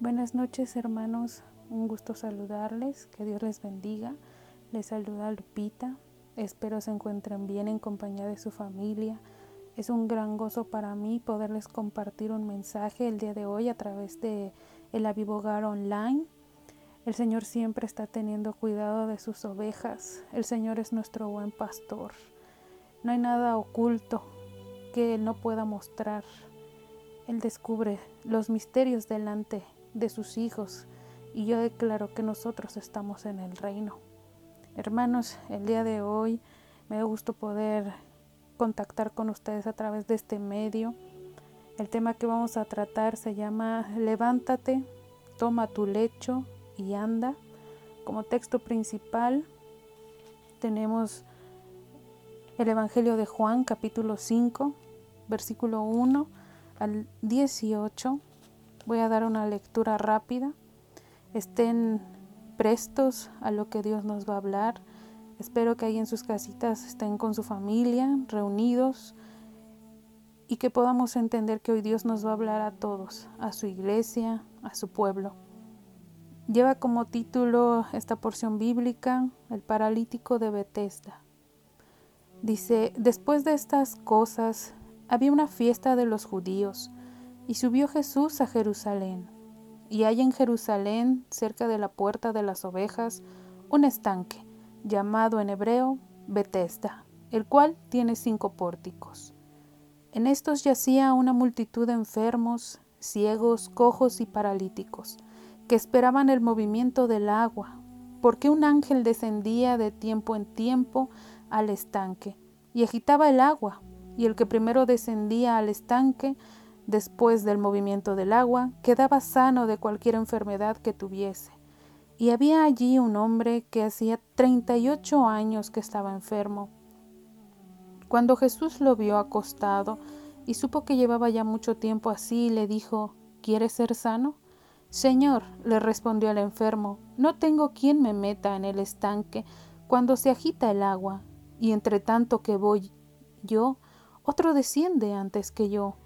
Buenas noches hermanos, un gusto saludarles, que Dios les bendiga. Les saluda Lupita, espero se encuentren bien en compañía de su familia. Es un gran gozo para mí poderles compartir un mensaje el día de hoy a través de el Avivogar Online. El Señor siempre está teniendo cuidado de sus ovejas. El Señor es nuestro buen pastor. No hay nada oculto que Él no pueda mostrar. Él descubre los misterios delante de sus hijos y yo declaro que nosotros estamos en el reino. Hermanos, el día de hoy me da gusto poder contactar con ustedes a través de este medio. El tema que vamos a tratar se llama Levántate, toma tu lecho y anda. Como texto principal tenemos el Evangelio de Juan capítulo 5, versículo 1 al 18 Voy a dar una lectura rápida. Estén prestos a lo que Dios nos va a hablar. Espero que ahí en sus casitas estén con su familia, reunidos, y que podamos entender que hoy Dios nos va a hablar a todos, a su iglesia, a su pueblo. Lleva como título esta porción bíblica, El paralítico de Bethesda. Dice, después de estas cosas, había una fiesta de los judíos y subió Jesús a Jerusalén. Y hay en Jerusalén, cerca de la puerta de las ovejas, un estanque, llamado en hebreo Betesda, el cual tiene cinco pórticos. En estos yacía una multitud de enfermos, ciegos, cojos y paralíticos, que esperaban el movimiento del agua, porque un ángel descendía de tiempo en tiempo al estanque y agitaba el agua, y el que primero descendía al estanque después del movimiento del agua, quedaba sano de cualquier enfermedad que tuviese. Y había allí un hombre que hacía 38 años que estaba enfermo. Cuando Jesús lo vio acostado y supo que llevaba ya mucho tiempo así, le dijo, ¿Quieres ser sano? Señor, le respondió el enfermo, no tengo quien me meta en el estanque cuando se agita el agua, y entre tanto que voy yo, otro desciende antes que yo.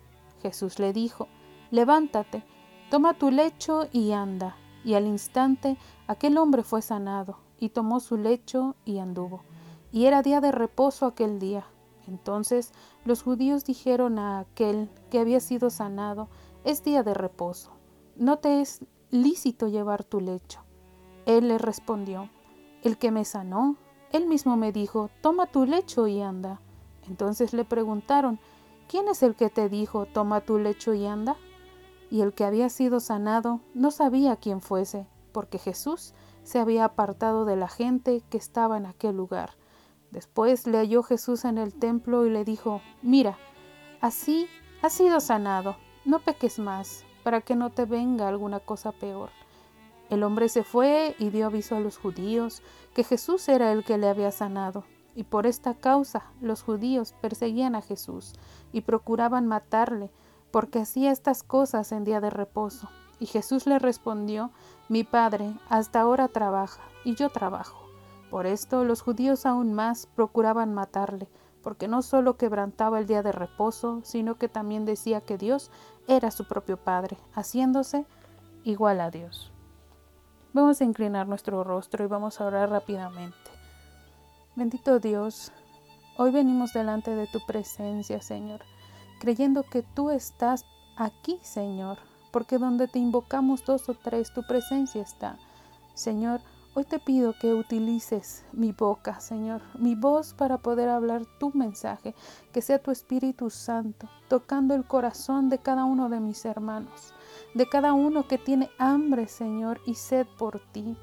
Jesús le dijo, Levántate, toma tu lecho y anda. Y al instante aquel hombre fue sanado, y tomó su lecho y anduvo. Y era día de reposo aquel día. Entonces los judíos dijeron a aquel que había sido sanado, es día de reposo, no te es lícito llevar tu lecho. Él le respondió, el que me sanó, él mismo me dijo, toma tu lecho y anda. Entonces le preguntaron, ¿quién es el que te dijo, toma tu lecho y anda? Y el que había sido sanado no sabía quién fuese, porque Jesús se había apartado de la gente que estaba en aquel lugar. Después le halló Jesús en el templo y le dijo, mira, así has sido sanado, no peques más, para que no te venga alguna cosa peor. El hombre se fue y dio aviso a los judíos que Jesús era el que le había sanado. Y por esta causa los judíos perseguían a Jesús y procuraban matarle, porque hacía estas cosas en día de reposo. Y Jesús le respondió, Mi Padre hasta ahora trabaja, y yo trabajo. Por esto los judíos aún más procuraban matarle, porque no solo quebrantaba el día de reposo, sino que también decía que Dios era su propio Padre, haciéndose igual a Dios. Vamos a inclinar nuestro rostro y vamos a orar rápidamente. Bendito Dios, hoy venimos delante de tu presencia, Señor, creyendo que tú estás aquí, Señor, porque donde te invocamos dos o tres, tu presencia está. Señor, hoy te pido que utilices mi boca, Señor, mi voz para poder hablar tu mensaje, que sea tu Espíritu Santo, tocando el corazón de cada uno de mis hermanos, de cada uno que tiene hambre, Señor, y sed por ti.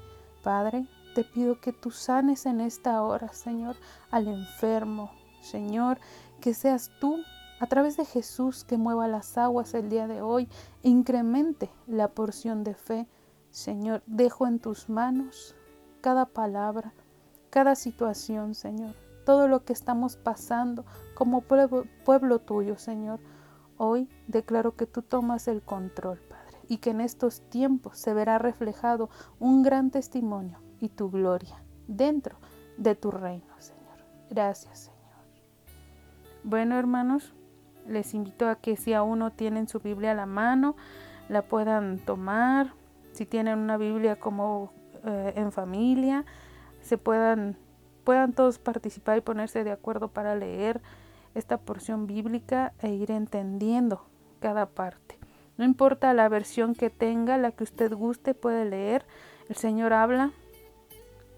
Padre, te pido que tú sanes en esta hora, Señor, al enfermo. Señor, que seas tú a través de Jesús que mueva las aguas el día de hoy incremente la porción de fe. Señor, dejo en tus manos cada palabra, cada situación, Señor, todo lo que estamos pasando como pueblo, pueblo tuyo, Señor. Hoy declaro que tú tomas el control, Padre, y que en estos tiempos se verá reflejado un gran testimonio y tu gloria dentro de tu reino, Señor. Gracias, Señor. Bueno, hermanos, les invito a que si aún no tienen su Biblia a la mano, la puedan tomar si tienen una Biblia como eh, en familia, se puedan, puedan todos participar y ponerse de acuerdo para leer esta porción bíblica e ir entendiendo cada parte. No importa la versión que tenga, la que usted guste, puede leer. El Señor habla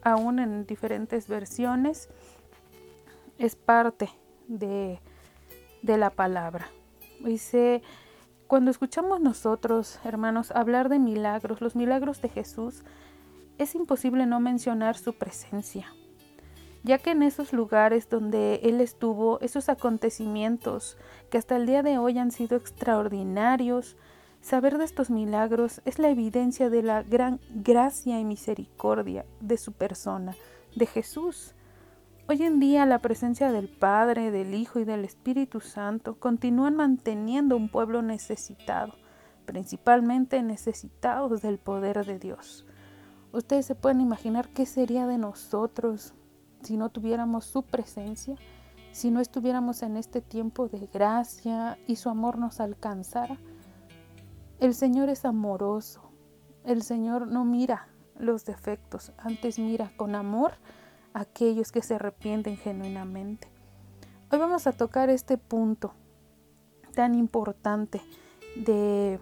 aún en diferentes versiones. Es parte de, de la palabra. Dice, cuando escuchamos nosotros, hermanos, hablar de milagros, los milagros de Jesús, es imposible no mencionar su presencia, ya que en esos lugares donde Él estuvo, esos acontecimientos que hasta el día de hoy han sido extraordinarios, saber de estos milagros es la evidencia de la gran gracia y misericordia de su persona, de Jesús. Hoy en día la presencia del Padre, del Hijo y del Espíritu Santo continúan manteniendo un pueblo necesitado, principalmente necesitados del poder de Dios. Ustedes se pueden imaginar qué sería de nosotros si no tuviéramos su presencia, si no estuviéramos en este tiempo de gracia y su amor nos alcanzara. El Señor es amoroso. El Señor no mira los defectos, antes mira con amor a aquellos que se arrepienten genuinamente. Hoy vamos a tocar este punto tan importante de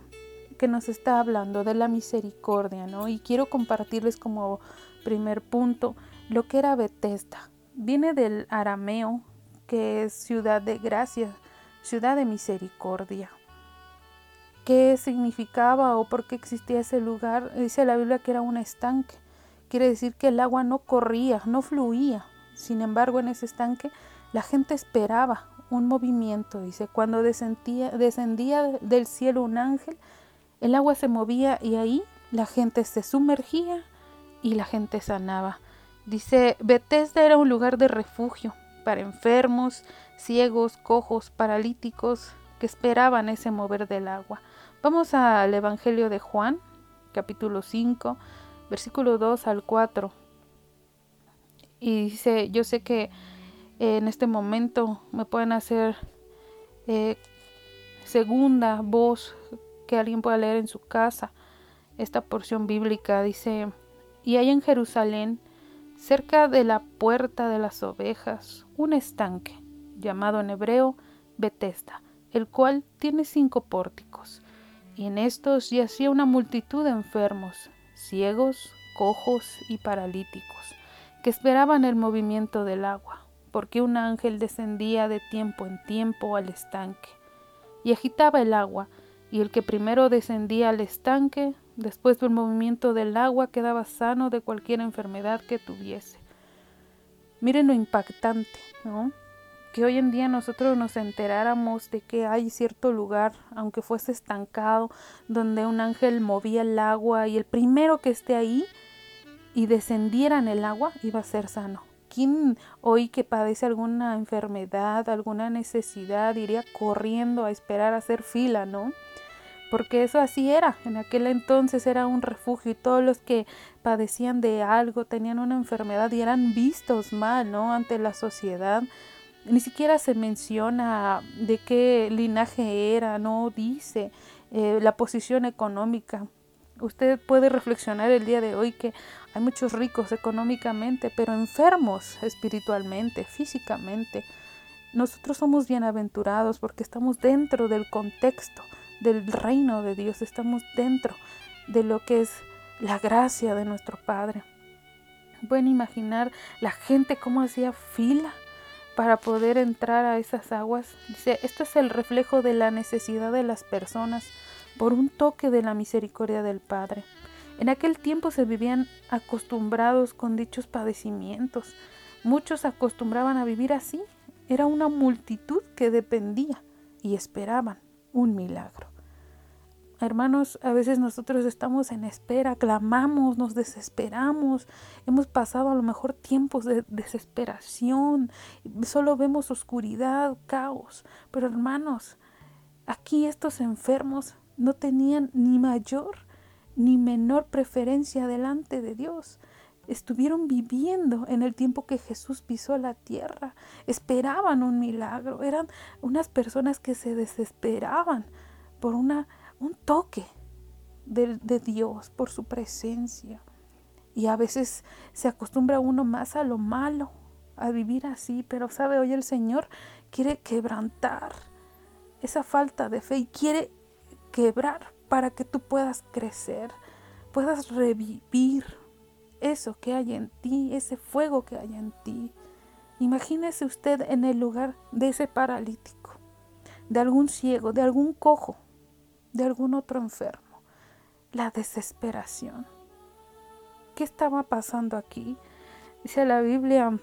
que nos está hablando de la misericordia, ¿no? Y quiero compartirles como primer punto lo que era Bethesda. Viene del arameo, que es ciudad de gracia, ciudad de misericordia. ¿Qué significaba o por qué existía ese lugar? Dice la Biblia que era un estanque. Quiere decir que el agua no corría, no fluía. Sin embargo, en ese estanque la gente esperaba un movimiento. Dice, cuando descendía, descendía del cielo un ángel, el agua se movía y ahí la gente se sumergía y la gente sanaba. Dice, Bethesda era un lugar de refugio para enfermos, ciegos, cojos, paralíticos que esperaban ese mover del agua. Vamos al Evangelio de Juan, capítulo 5, versículo 2 al 4. Y dice, yo sé que en este momento me pueden hacer eh, segunda voz que alguien pueda leer en su casa esta porción bíblica. Dice, y hay en Jerusalén, cerca de la puerta de las ovejas, un estanque, llamado en hebreo Betesda, el cual tiene cinco pórticos. Y en estos yacía una multitud de enfermos, ciegos, cojos y paralíticos, que esperaban el movimiento del agua, porque un ángel descendía de tiempo en tiempo al estanque, y agitaba el agua, y el que primero descendía al estanque, después del movimiento del agua, quedaba sano de cualquier enfermedad que tuviese. Miren lo impactante, ¿no? Que hoy en día nosotros nos enteráramos de que hay cierto lugar, aunque fuese estancado, donde un ángel movía el agua y el primero que esté ahí y descendiera en el agua iba a ser sano. ¿Quién hoy que padece alguna enfermedad, alguna necesidad, iría corriendo a esperar a hacer fila, no? porque eso así era, en aquel entonces era un refugio y todos los que padecían de algo, tenían una enfermedad y eran vistos mal, ¿no? Ante la sociedad. Ni siquiera se menciona de qué linaje era, no dice eh, la posición económica. Usted puede reflexionar el día de hoy que hay muchos ricos económicamente, pero enfermos espiritualmente, físicamente. Nosotros somos bienaventurados porque estamos dentro del contexto del reino de Dios, estamos dentro de lo que es la gracia de nuestro Padre. Pueden imaginar la gente cómo hacía fila para poder entrar a esas aguas. Dice, esto es el reflejo de la necesidad de las personas por un toque de la misericordia del Padre. En aquel tiempo se vivían acostumbrados con dichos padecimientos. Muchos acostumbraban a vivir así. Era una multitud que dependía y esperaban un milagro. Hermanos, a veces nosotros estamos en espera, clamamos, nos desesperamos, hemos pasado a lo mejor tiempos de desesperación, solo vemos oscuridad, caos, pero hermanos, aquí estos enfermos no tenían ni mayor ni menor preferencia delante de Dios. Estuvieron viviendo en el tiempo que Jesús pisó la tierra, esperaban un milagro, eran unas personas que se desesperaban por una un toque de, Dios, por su presencia. Y a veces se acostumbra uno más a lo malo, a vivir así, pero sabe, hoy el Señor quiere quebrantar esa falta de fe y quiere quebrar para que tú puedas crecer, puedas revivir eso que hay en ti, ese fuego que hay en ti. Imagínese usted en el lugar de ese paralítico, de algún ciego, de algún cojo, de algún otro enfermo. La desesperación. ¿Qué estaba pasando aquí? Dice la Biblia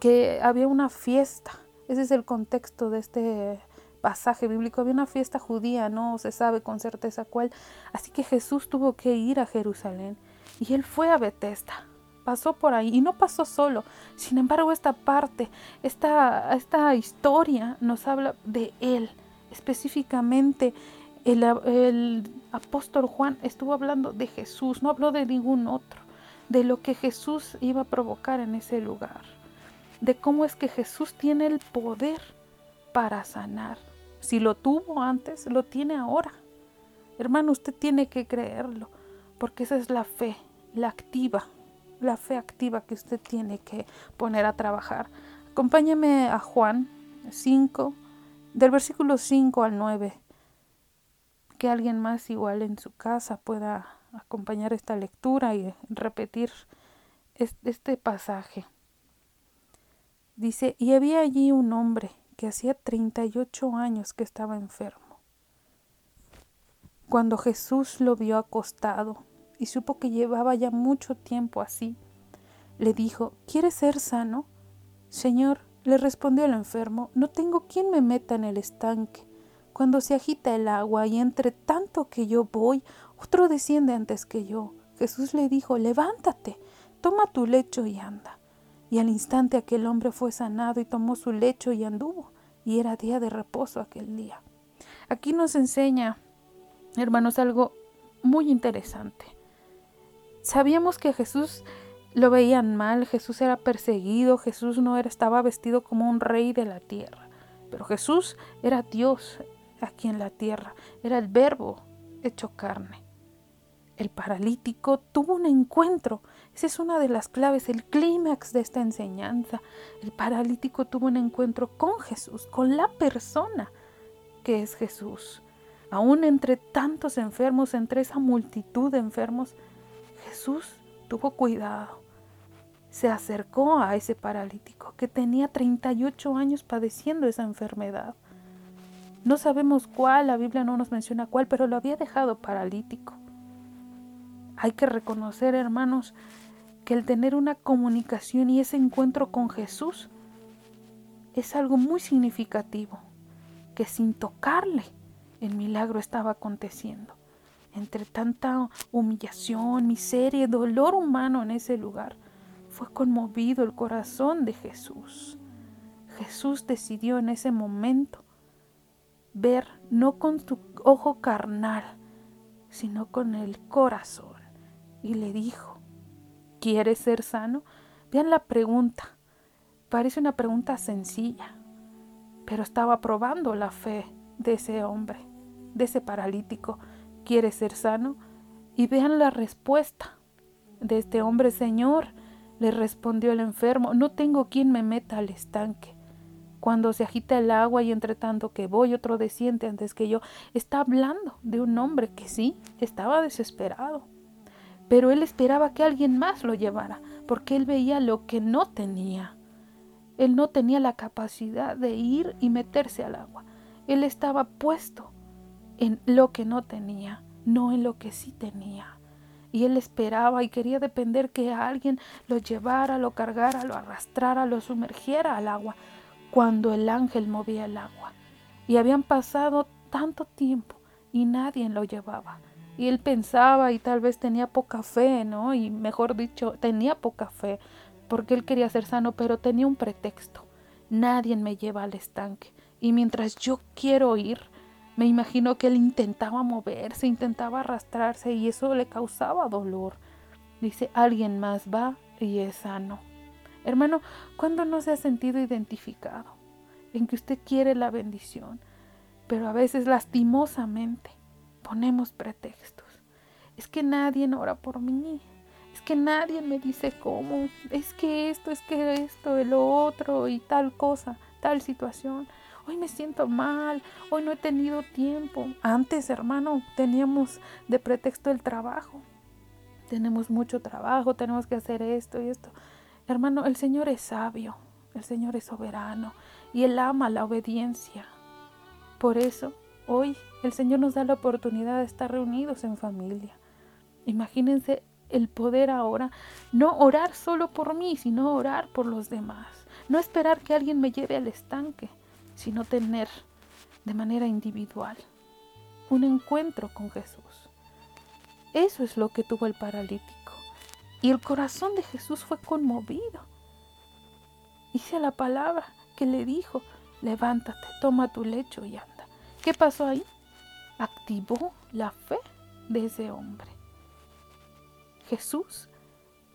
que había una fiesta. Ese es el contexto de este pasaje bíblico. Había una fiesta judía, no se sabe con certeza cuál. Así que Jesús tuvo que ir a Jerusalén y él fue a Bethesda. Pasó por ahí y no pasó solo. Sin embargo, esta parte, esta, esta historia nos habla de él. Específicamente, el, apóstol Juan estuvo hablando de Jesús, no habló de ningún otro, de lo que Jesús iba a provocar en ese lugar de cómo es que Jesús tiene el poder para sanar. Si lo tuvo antes, lo tiene ahora. Hermano, usted tiene que creerlo, porque esa es la fe, la activa, la fe activa que usted tiene que poner a trabajar. Acompáñame a Juan 5, del versículo 5 al 9. Que alguien más igual en su casa pueda acompañar esta lectura y repetir este pasaje. Dice, y había allí un hombre que hacía 38 años que estaba enfermo. Cuando Jesús lo vio acostado y supo que llevaba ya mucho tiempo así, le dijo, ¿quieres ser sano? Señor, le respondió el enfermo, no tengo quien me meta en el estanque. Cuando se agita el agua y entre tanto que yo voy, otro desciende antes que yo. Jesús le dijo, levántate, toma tu lecho y anda. Y al instante aquel hombre fue sanado y tomó su lecho y anduvo. Y era día de reposo aquel día. Aquí nos enseña, hermanos, algo muy interesante. Sabíamos que Jesús lo veían mal, Jesús era perseguido, Jesús no era, estaba vestido como un rey de la tierra. Pero Jesús era Dios aquí en la tierra, era el verbo hecho carne. El paralítico tuvo un encuentro esa es una de las claves, el clímax de esta enseñanza. El paralítico tuvo un encuentro con Jesús, con la persona que es Jesús. Aún entre tantos enfermos, entre esa multitud de enfermos, Jesús tuvo cuidado. Se acercó a ese paralítico que tenía 38 años padeciendo esa enfermedad. No sabemos cuál, la Biblia no nos menciona cuál, pero lo había dejado paralítico. Hay que reconocer, hermanos, que el tener una comunicación y ese encuentro con Jesús es algo muy significativo, que sin tocarle el milagro estaba aconteciendo. Entre tanta humillación, miseria, dolor humano en ese lugar, fue conmovido el corazón de Jesús. Jesús decidió en ese momento ver no con su ojo carnal, sino con el corazón. Y le dijo, ¿Quieres ser sano? Vean la pregunta. Parece una pregunta sencilla, pero estaba probando la fe de ese hombre, de ese paralítico. ¿Quieres ser sano? Y vean la respuesta de este hombre, Señor, le respondió el enfermo, no tengo quien me meta al estanque. Cuando se agita el agua y entre tanto que voy otro desciende antes que yo, está hablando de un hombre que sí, estaba desesperado pero él esperaba que alguien más lo llevara, porque él veía lo que no tenía. Él no tenía la capacidad de ir y meterse al agua. Él estaba puesto en lo que no tenía, no en lo que sí tenía. Y él esperaba y quería depender que alguien lo llevara, lo cargara, lo arrastrara, lo sumergiera al agua, cuando el ángel movía el agua. Y habían pasado tanto tiempo y nadie lo llevaba. Y él pensaba y tal vez tenía poca fe, ¿no? Y mejor dicho, tenía poca fe porque él quería ser sano, pero tenía un pretexto. Nadie me lleva al estanque. Y mientras yo quiero ir, me imagino que él intentaba moverse, intentaba arrastrarse y eso le causaba dolor. Dice, alguien más va y es sano. Hermano, ¿cuándo no se ha sentido identificado? En que usted quiere la bendición, pero a veces lastimosamente ponemos pretextos. es que nadie ora por mí, es que nadie me dice cómo, es que esto, es que esto, lo otro y tal cosa, tal situación. Hoy me siento mal, hoy no he tenido tiempo. Antes, hermano, teníamos de pretexto el trabajo. Tenemos mucho trabajo, tenemos que hacer esto y esto. Hermano, el Señor es sabio, el Señor es soberano y Él ama la obediencia. Por eso, hoy el Señor nos da la oportunidad de estar reunidos en familia. Imagínense el poder ahora, no orar solo por mí, sino orar por los demás. No esperar que alguien me lleve al estanque, sino tener de manera individual un encuentro con Jesús. Eso es lo que tuvo el paralítico. Y el corazón de Jesús fue conmovido. Dice la palabra que le dijo, levántate, toma tu lecho y anda. ¿Qué pasó ahí? Activó la fe de ese hombre. Jesús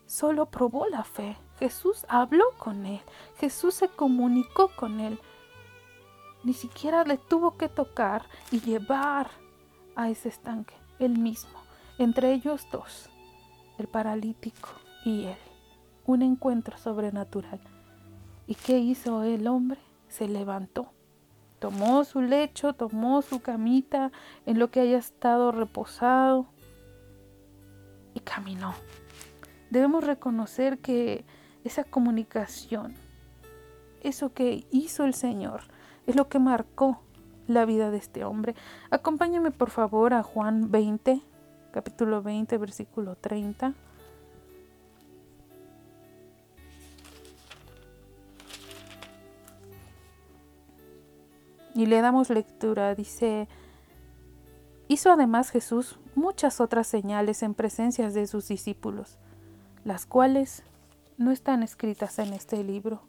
solo probó la fe. Jesús habló con él. Jesús se comunicó con él. Ni siquiera le tuvo que tocar y llevar a ese estanque, él mismo, entre ellos dos, el paralítico y él. Un encuentro sobrenatural. ¿Y qué hizo el hombre? Se levantó. Tomó su lecho, tomó su camita en lo que haya estado reposado y caminó. Debemos reconocer que esa comunicación, eso que hizo el Señor, es lo que marcó la vida de este hombre. Acompáñame por favor a Juan 20, capítulo 20, versículo 30. Y le damos lectura, dice, hizo además Jesús muchas otras señales en presencia de sus discípulos, las cuales no están escritas en este libro.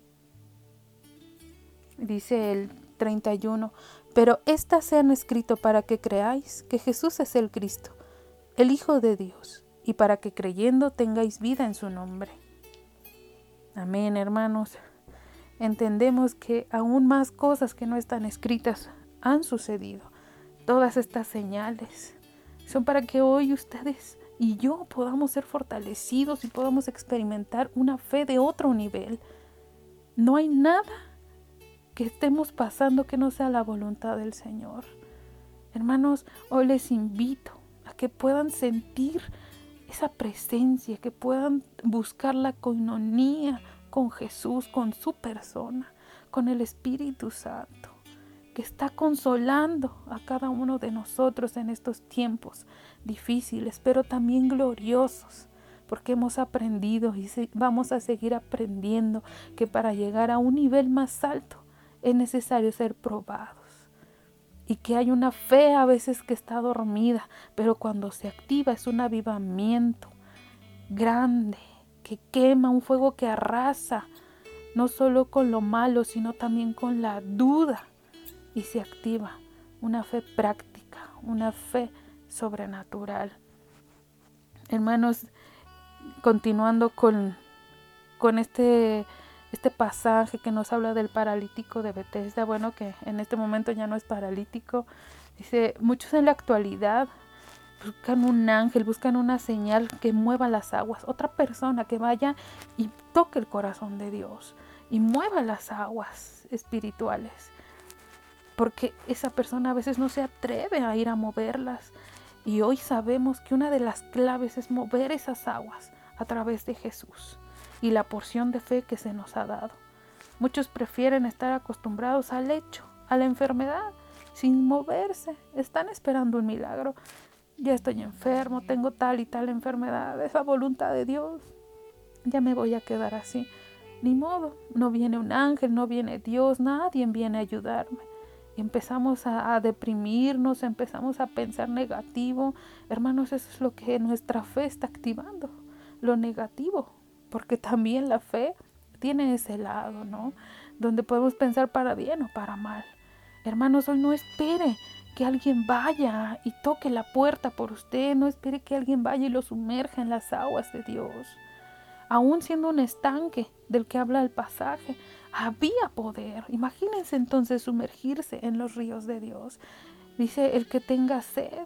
Dice el 31, pero éstas se han escrito para que creáis que Jesús es el Cristo, el Hijo de Dios, y para que creyendo tengáis vida en su nombre. Amén, hermanos. Entendemos que aún más cosas que no están escritas han sucedido. Todas estas señales son para que hoy ustedes y yo podamos ser fortalecidos y podamos experimentar una fe de otro nivel. No hay nada que estemos pasando que no sea la voluntad del Señor. Hermanos, hoy les invito que puedan sentir esa presencia, que puedan buscar la coinonía con Jesús, con su persona, con el Espíritu Santo, que está consolando a cada uno de nosotros en estos tiempos difíciles, pero también gloriosos porque hemos aprendido y vamos a seguir aprendiendo que para llegar a un nivel más alto es necesario ser probados. Y que hay una fe a veces que está dormida, pero cuando se activa es un avivamiento grande, que quema, un fuego que arrasa, no solo con lo malo, sino también con la duda. Y se activa una fe práctica, una fe sobrenatural. Hermanos, continuando con, con este este pasaje que nos habla del paralítico de Bethesda, bueno, que en este momento ya no es paralítico. Dice, muchos en la actualidad buscan un ángel, buscan una señal que mueva las aguas, otra persona que vaya y toque el corazón de Dios y mueva las aguas espirituales. Porque esa persona a veces no se atreve a ir a moverlas. Y hoy sabemos que una de las claves es mover esas aguas a través de Jesús y la porción de fe que se nos ha dado. Muchos prefieren estar acostumbrados al hecho, a la enfermedad, sin moverse. Están esperando un milagro. Ya estoy enfermo, tengo tal y tal enfermedad, es la voluntad de Dios. Ya me voy a quedar así. Ni modo, no viene un ángel, no viene Dios, nadie viene a ayudarme. Empezamos a, deprimirnos, empezamos a pensar negativo. Hermanos, eso es lo que nuestra fe está activando, lo negativo, porque también la fe tiene ese lado, ¿no? Donde podemos pensar para bien o para mal. Hermanos, hoy no espere que alguien vaya y toque la puerta por usted, no espere que alguien vaya y lo sumerja en las aguas de Dios. Aún siendo un estanque del que habla el pasaje, había poder. Imagínense entonces sumergirse en los ríos de Dios. Dice, el que tenga sed,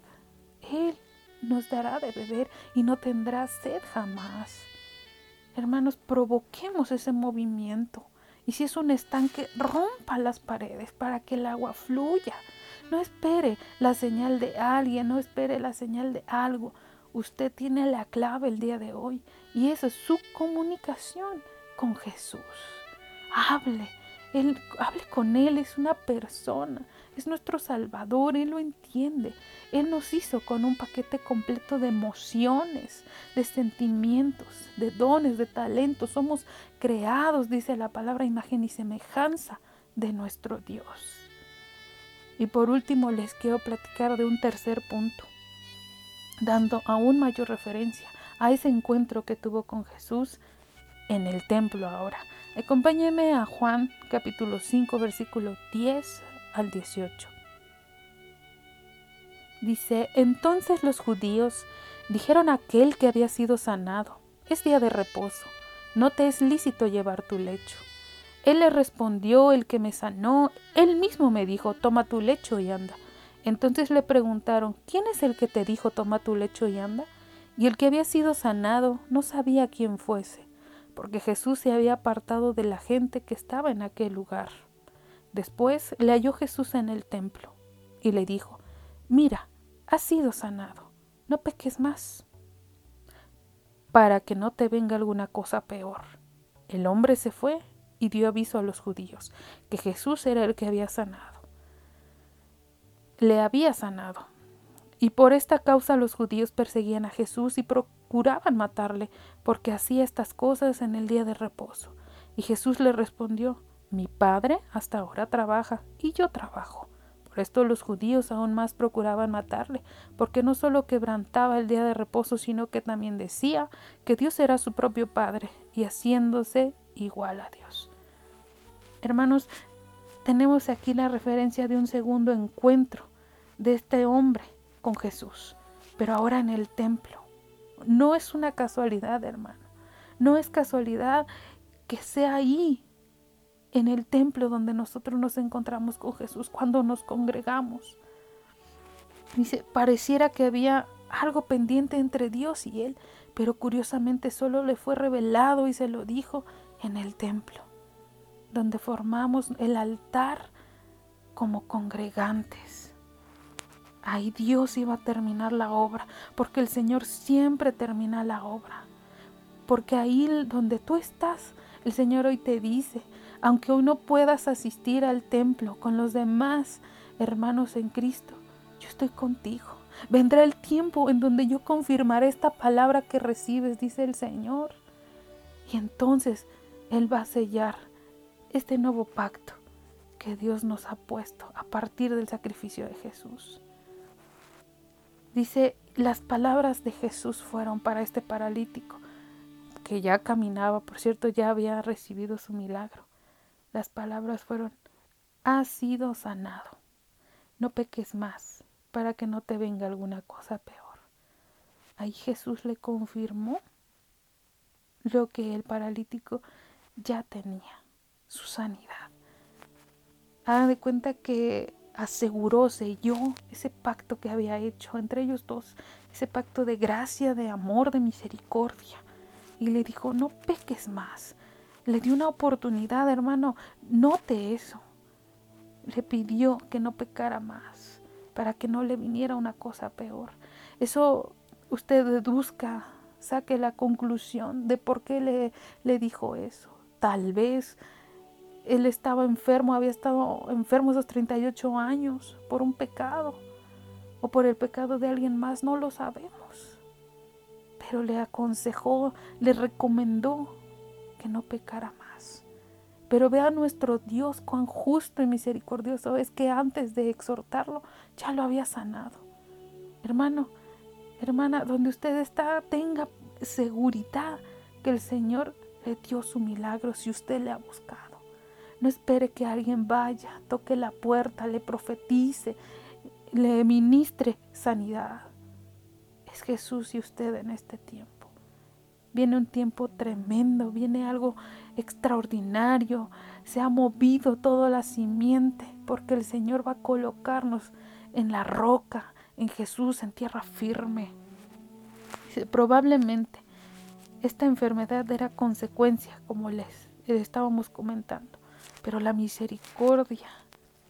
Él nos dará de beber y no tendrá sed jamás. Hermanos, provoquemos ese movimiento. Y si es un estanque, rompa las paredes para que el agua fluya. No espere la señal de alguien, no espere la señal de algo. Usted tiene la clave el día de hoy y esa es su comunicación con Jesús. Hable, él, hable con Él, es una persona, es nuestro Salvador, Él lo entiende. Él nos hizo con un paquete completo de emociones, de sentimientos, de dones, de talentos. Somos creados, dice la palabra, imagen y semejanza de nuestro Dios. Y por último les quiero platicar de un tercer punto, dando aún mayor referencia a ese encuentro que tuvo con Jesús en el templo ahora. Acompáñeme a Juan capítulo 5 versículo 10 al 18. Dice, entonces los judíos dijeron a aquel que había sido sanado, es día de reposo, no te es lícito llevar tu lecho. Él le respondió, el que me sanó, él mismo me dijo, toma tu lecho y anda. Entonces le preguntaron, ¿quién es el que te dijo, toma tu lecho y anda? Y el que había sido sanado no sabía quién fuese, porque Jesús se había apartado de la gente que estaba en aquel lugar. Después le halló Jesús en el templo y le dijo, mira, has sido sanado, no peques más, para que no te venga alguna cosa peor. El hombre se fue y dio aviso a los judíos que Jesús era el que había sanado. Le había sanado. Y por esta causa los judíos perseguían a Jesús y procuraban matarle, porque hacía estas cosas en el día de reposo. Y Jesús le respondió, Mi Padre hasta ahora trabaja, y yo trabajo. Por esto los judíos aún más procuraban matarle, porque no solo quebrantaba el día de reposo, sino que también decía que Dios era su propio Padre, y haciéndose igual a Dios. Hermanos, tenemos aquí la referencia de un segundo encuentro de este hombre con Jesús, pero ahora en el templo. No es una casualidad, hermano. No es casualidad que sea ahí, en el templo donde nosotros nos encontramos con Jesús, cuando nos congregamos. Dice, pareciera que había algo pendiente entre Dios y él, pero curiosamente solo le fue revelado y se lo dijo en el templo, donde formamos el altar como congregantes. Ahí Dios iba a terminar la obra, porque el Señor siempre termina la obra. Porque ahí donde tú estás, el Señor hoy te dice, aunque hoy no puedas asistir al templo con los demás hermanos en Cristo, yo estoy contigo. Vendrá el tiempo en donde yo confirmaré esta palabra que recibes, dice el Señor. Y entonces él va a sellar este nuevo pacto que Dios nos ha puesto a partir del sacrificio de Jesús. Dice, las palabras de Jesús fueron para este paralítico, que ya caminaba, por cierto, ya había recibido su milagro. Las palabras fueron, has sido sanado, no peques más, para que no te venga alguna cosa peor. Ahí Jesús le confirmó lo que el paralítico ya tenía su sanidad. Haga de cuenta que aseguró, selló ese pacto que había hecho entre ellos dos, ese pacto de gracia, de amor, de misericordia. Y le dijo, no peques más. Le dio una oportunidad, hermano, note eso. Le pidió que no pecara más, para que no le viniera una cosa peor. Eso usted deduzca saque la conclusión de por qué le, le dijo eso. Tal vez él estaba enfermo, había estado enfermo esos 38 años por un pecado o por el pecado de alguien más, no lo sabemos. Pero le aconsejó, le recomendó que no pecara más. Pero vea nuestro Dios cuán justo y misericordioso es que antes de exhortarlo ya lo había sanado. Hermano, hermana, donde usted está, tenga seguridad que el Señor le dio su milagro si usted le ha buscado. No espere que alguien vaya, toque la puerta, le profetice, le ministre sanidad. Es Jesús y usted en este tiempo. Viene un tiempo tremendo, viene algo extraordinario. Se ha movido toda la simiente porque el Señor va a colocarnos en la roca, en Jesús, en tierra firme Probablemente esta enfermedad era consecuencia, como les estábamos comentando, pero la misericordia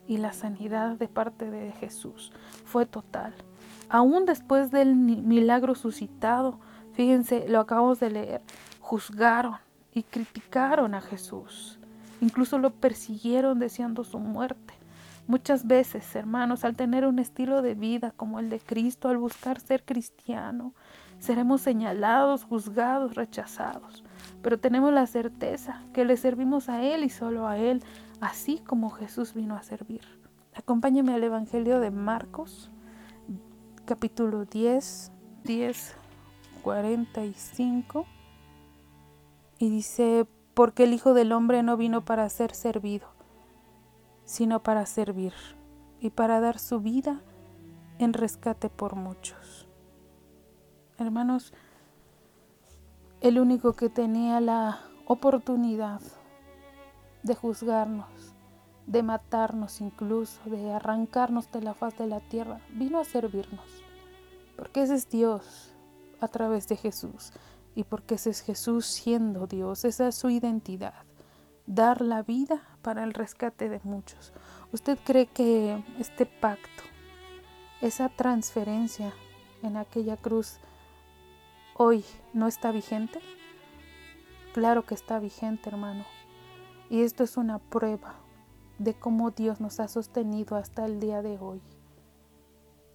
y la sanidad de parte de Jesús fue total. Aún después del milagro suscitado, fíjense, lo acabamos de leer, juzgaron y criticaron a Jesús. Incluso lo persiguieron deseando su muerte. Muchas veces, hermanos, al tener un estilo de vida como el de Cristo, al buscar ser cristiano, seremos señalados, juzgados, rechazados. Pero tenemos la certeza que le servimos a Él y solo a Él, así como Jesús vino a servir. Acompáñeme al Evangelio de Marcos, capítulo 10, 10, 45. Y dice, porque el Hijo del Hombre no vino para ser servido, sino para servir y para dar su vida en rescate por muchos. Hermanos, el único que tenía la oportunidad de juzgarnos, de matarnos incluso, de arrancarnos de la faz de la tierra, vino a servirnos. Porque ese es Dios a través de Jesús y porque ese es Jesús siendo Dios, esa es su identidad, dar la vida para el rescate de muchos. ¿Usted cree que este pacto, esa transferencia en aquella cruz, hoy no está vigente? Claro que está vigente, hermano. Y esto es una prueba de cómo Dios nos ha sostenido hasta el día de hoy.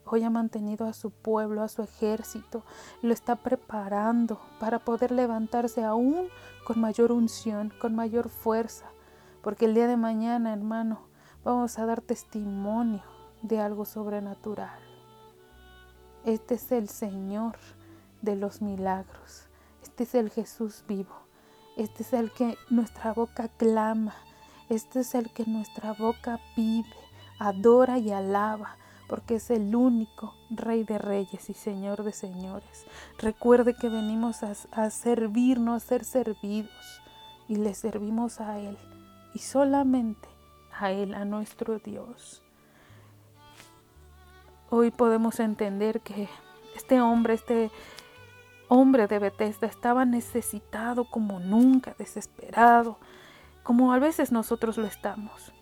Hoy ha mantenido a su pueblo, a su ejército, lo está preparando para poder levantarse aún con mayor unción, con mayor fuerza, porque el día de mañana, hermano, vamos a dar testimonio de algo sobrenatural. Este es el Señor de los milagros. Este es el Jesús vivo. Este es el que nuestra boca clama. Este es el que nuestra boca pide, adora y alaba, porque es el único Rey de Reyes y Señor de Señores. Recuerde que venimos a, servirnos, a ser servidos, y le servimos a Él, y solamente a Él, a nuestro Dios. Hoy podemos entender que este hombre, este hombre de Bethesda estaba necesitado como nunca, desesperado, como a veces nosotros lo estamos.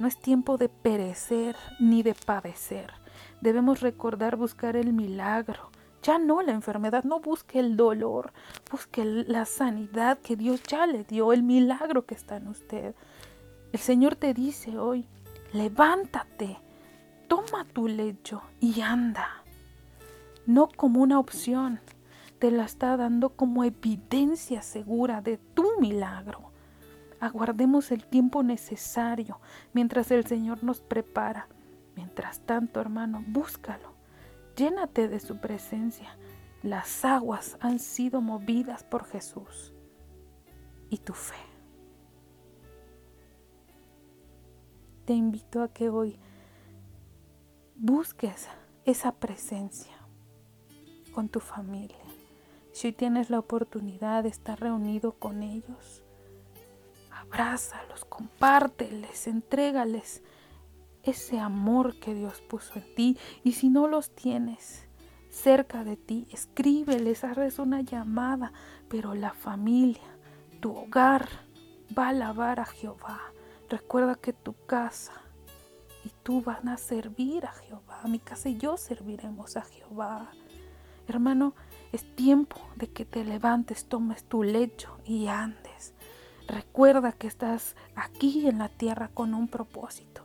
No es tiempo de perecer ni de padecer. Debemos recordar buscar el milagro. Ya no la enfermedad, no busque el dolor, busque la sanidad que Dios ya le dio, el milagro que está en usted. El Señor te dice hoy, levántate, toma tu lecho y anda. No como una opción, te la está dando como evidencia segura de tu milagro. Aguardemos el tiempo necesario mientras el Señor nos prepara. Mientras tanto, hermano, búscalo. Llénate de su presencia. Las aguas han sido movidas por Jesús y tu fe. Te invito a que hoy busques esa presencia con tu familia. Si hoy tienes la oportunidad de estar reunido con ellos, abrázalos, compárteles, entrégales ese amor que Dios puso en ti. Y si no los tienes cerca de ti, escríbeles, hazles una llamada. Pero la familia, tu hogar, va a alabar a Jehová. Recuerda que tu casa y tú van a servir a Jehová. Mi casa y yo serviremos a Jehová. Hermano, es tiempo de que te levantes, tomes tu lecho y andes. Recuerda que estás aquí en la tierra con un propósito.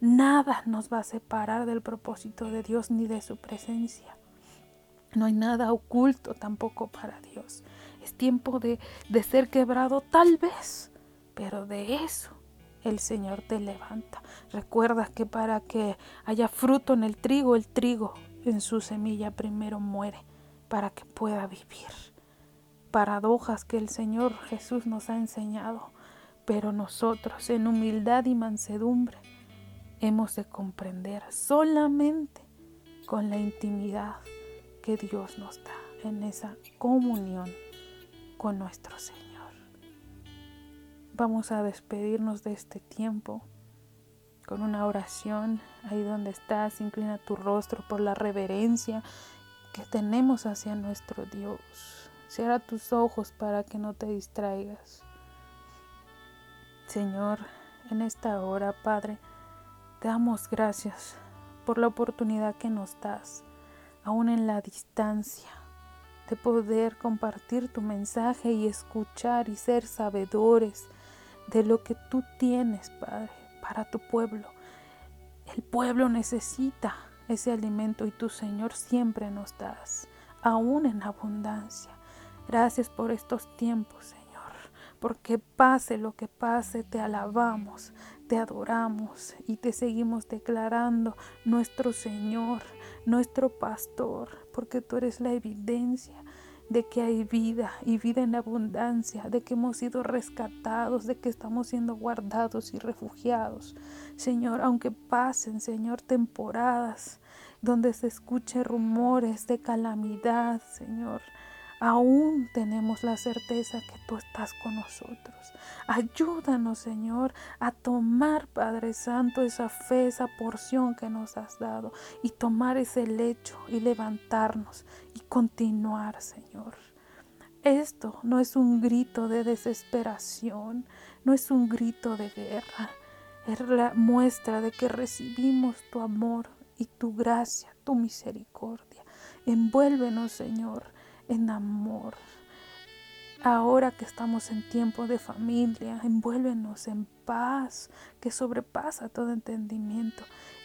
Nada nos va a separar del propósito de Dios ni de su presencia. No hay nada oculto tampoco para Dios. Es tiempo de, de ser quebrado tal vez, pero de eso el Señor te levanta. Recuerda que para que haya fruto en el trigo, el trigo en su semilla primero muere para que pueda vivir. Paradojas que el Señor Jesús nos ha enseñado, pero nosotros en humildad y mansedumbre hemos de comprender solamente con la intimidad que Dios nos da en esa comunión con nuestro Señor. Vamos a despedirnos de este tiempo con una oración ahí donde estás, inclina tu rostro por la reverencia que tenemos hacia nuestro Dios. Cierra tus ojos para que no te distraigas. Señor, en esta hora, Padre, te damos gracias por la oportunidad que nos das, aún en la distancia, de poder compartir tu mensaje y escuchar y ser sabedores de lo que tú tienes, Padre, para tu pueblo. El pueblo necesita ese alimento y tu Señor siempre nos das, aún en abundancia. Gracias por estos tiempos, Señor, porque pase lo que pase, te alabamos, te adoramos y te seguimos declarando nuestro Señor, nuestro pastor, porque tú eres la evidencia de que hay vida y vida en abundancia, de que hemos sido rescatados, de que estamos siendo guardados y refugiados. Señor, aunque pasen, Señor, temporadas donde se escuchen rumores de calamidad, Señor, aún tenemos la certeza que tú estás con nosotros. Ayúdanos, Señor, a tomar, Padre Santo, esa fe, esa porción que nos has dado y tomar ese lecho y levantarnos y continuar, Señor. Esto no es un grito de desesperación, no es un grito de guerra, es la muestra de que recibimos tu amor y tu gracia, tu misericordia. Envuélvenos, Señor, en amor. Ahora que estamos en tiempo de familia, envuélvenos en paz que sobrepasa todo entendimiento.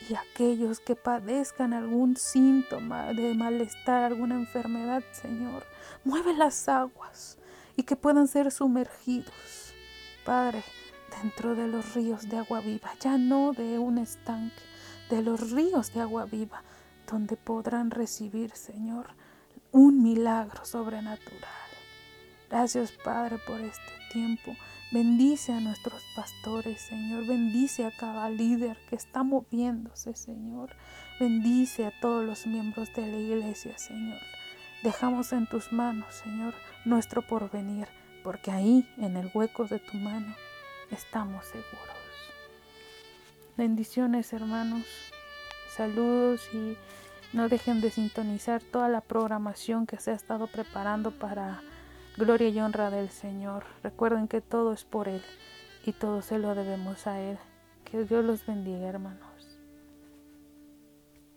Y aquellos que padezcan algún síntoma de malestar, alguna enfermedad, Señor, mueve las aguas y que puedan ser sumergidos, Padre, dentro de los ríos de agua viva, ya no de un estanque, de los ríos de agua viva, donde podrán recibir, Señor, un milagro sobrenatural. Gracias, Padre, por este tiempo. Bendice a nuestros pastores, Señor. Bendice a cada líder que está moviéndose, Señor. Bendice a todos los miembros de la iglesia, Señor. Dejamos en tus manos, Señor, nuestro porvenir, porque ahí, en el hueco de tu mano, estamos seguros. Bendiciones, hermanos. Saludos y no dejen de sintonizar toda la programación que se ha estado preparando para gloria y honra del Señor. Recuerden que todo es por Él y todo se lo debemos a Él. Que Dios los bendiga, hermanos.